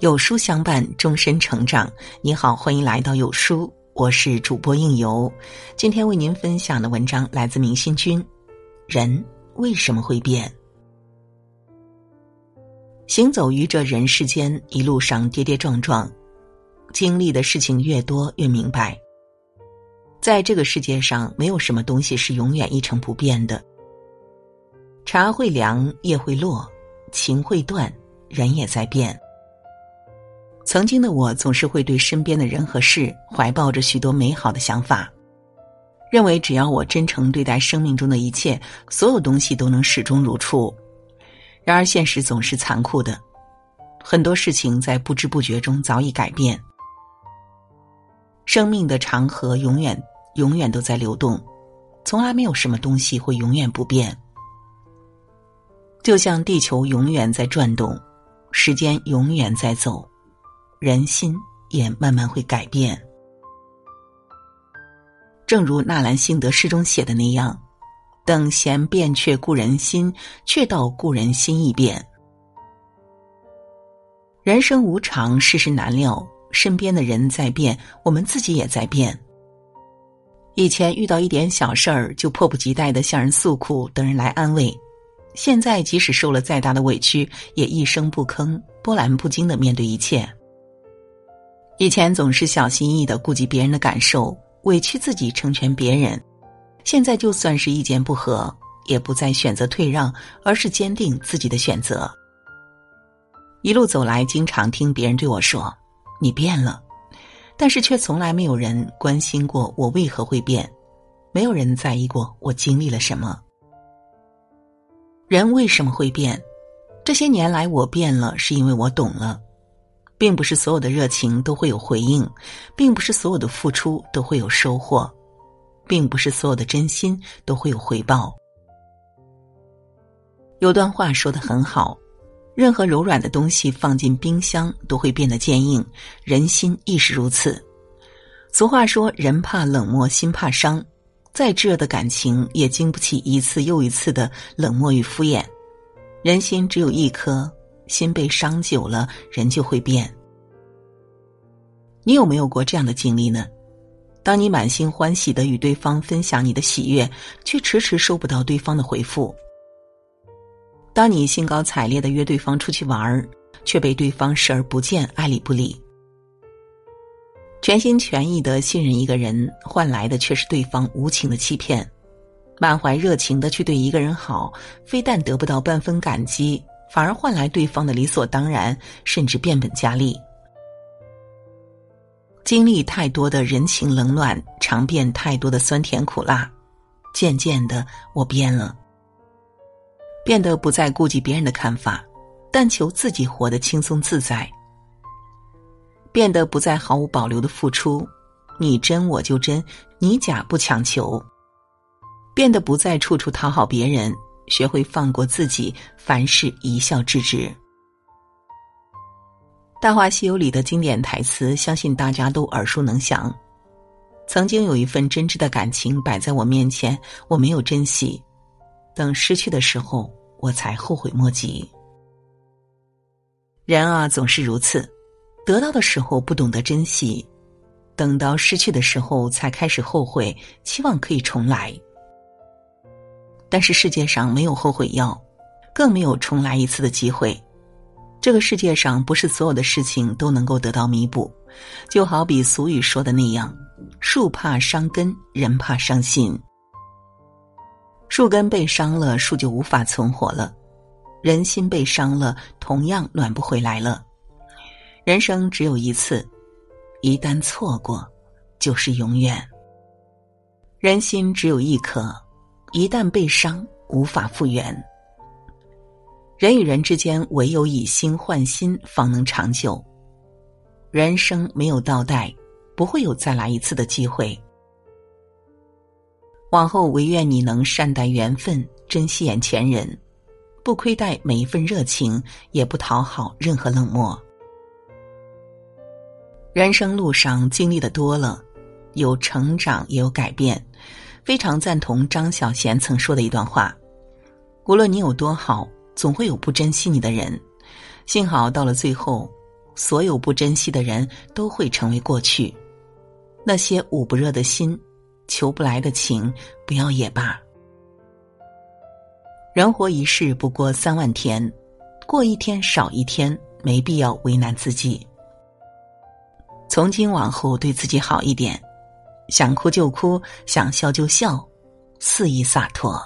有书相伴，终身成长。你好，欢迎来到有书，我是主播应由。今天为您分享的文章来自明心君。人为什么会变？行走于这人世间，一路上跌跌撞撞，经历的事情越多，越明白，在这个世界上，没有什么东西是永远一成不变的。茶会凉，叶会落，情会断，人也在变。曾经的我总是会对身边的人和事怀抱着许多美好的想法，认为只要我真诚对待生命中的一切，所有东西都能始终如初。然而现实总是残酷的，很多事情在不知不觉中早已改变。生命的长河永远永远都在流动，从来没有什么东西会永远不变。就像地球永远在转动，时间永远在走。人心也慢慢会改变，正如纳兰性德诗中写的那样：“等闲变却故人心，却道故人心易变。”人生无常，世事难料，身边的人在变，我们自己也在变。以前遇到一点小事儿，就迫不及待的向人诉苦，等人来安慰；现在即使受了再大的委屈，也一声不吭，波澜不惊的面对一切。以前总是小心翼翼的顾及别人的感受，委屈自己成全别人，现在就算是意见不合，也不再选择退让，而是坚定自己的选择。一路走来，经常听别人对我说：“你变了”，但是却从来没有人关心过我为何会变，没有人在意过我经历了什么。人为什么会变？这些年来我变了，是因为我懂了。并不是所有的热情都会有回应，并不是所有的付出都会有收获，并不是所有的真心都会有回报。有段话说的很好：，任何柔软的东西放进冰箱都会变得坚硬，人心亦是如此。俗话说：“人怕冷漠，心怕伤。”再炙热的感情也经不起一次又一次的冷漠与敷衍。人心只有一颗。心被伤久了，人就会变。你有没有过这样的经历呢？当你满心欢喜的与对方分享你的喜悦，却迟迟收不到对方的回复；当你兴高采烈的约对方出去玩儿，却被对方视而不见、爱理不理；全心全意的信任一个人，换来的却是对方无情的欺骗；满怀热情的去对一个人好，非但得不到半分感激。反而换来对方的理所当然，甚至变本加厉。经历太多的人情冷暖，尝遍太多的酸甜苦辣，渐渐的，我变了，变得不再顾及别人的看法，但求自己活得轻松自在，变得不再毫无保留的付出，你真我就真，你假不强求，变得不再处处讨好别人。学会放过自己，凡事一笑置之。《大话西游》里的经典台词，相信大家都耳熟能详。曾经有一份真挚的感情摆在我面前，我没有珍惜，等失去的时候，我才后悔莫及。人啊，总是如此，得到的时候不懂得珍惜，等到失去的时候才开始后悔，期望可以重来。但是世界上没有后悔药，更没有重来一次的机会。这个世界上不是所有的事情都能够得到弥补，就好比俗语说的那样：“树怕伤根，人怕伤心。”树根被伤了，树就无法存活了；人心被伤了，同样暖不回来了。人生只有一次，一旦错过，就是永远。人心只有一颗。一旦被伤，无法复原。人与人之间，唯有以心换心，方能长久。人生没有倒带，不会有再来一次的机会。往后唯愿你能善待缘分，珍惜眼前人，不亏待每一份热情，也不讨好任何冷漠。人生路上经历的多了，有成长，也有改变。非常赞同张小娴曾说的一段话：“无论你有多好，总会有不珍惜你的人。幸好到了最后，所有不珍惜的人都会成为过去。那些捂不热的心，求不来的情，不要也罢。人活一世不过三万天，过一天少一天，没必要为难自己。从今往后，对自己好一点，想哭就哭，想笑就笑，肆意洒脱。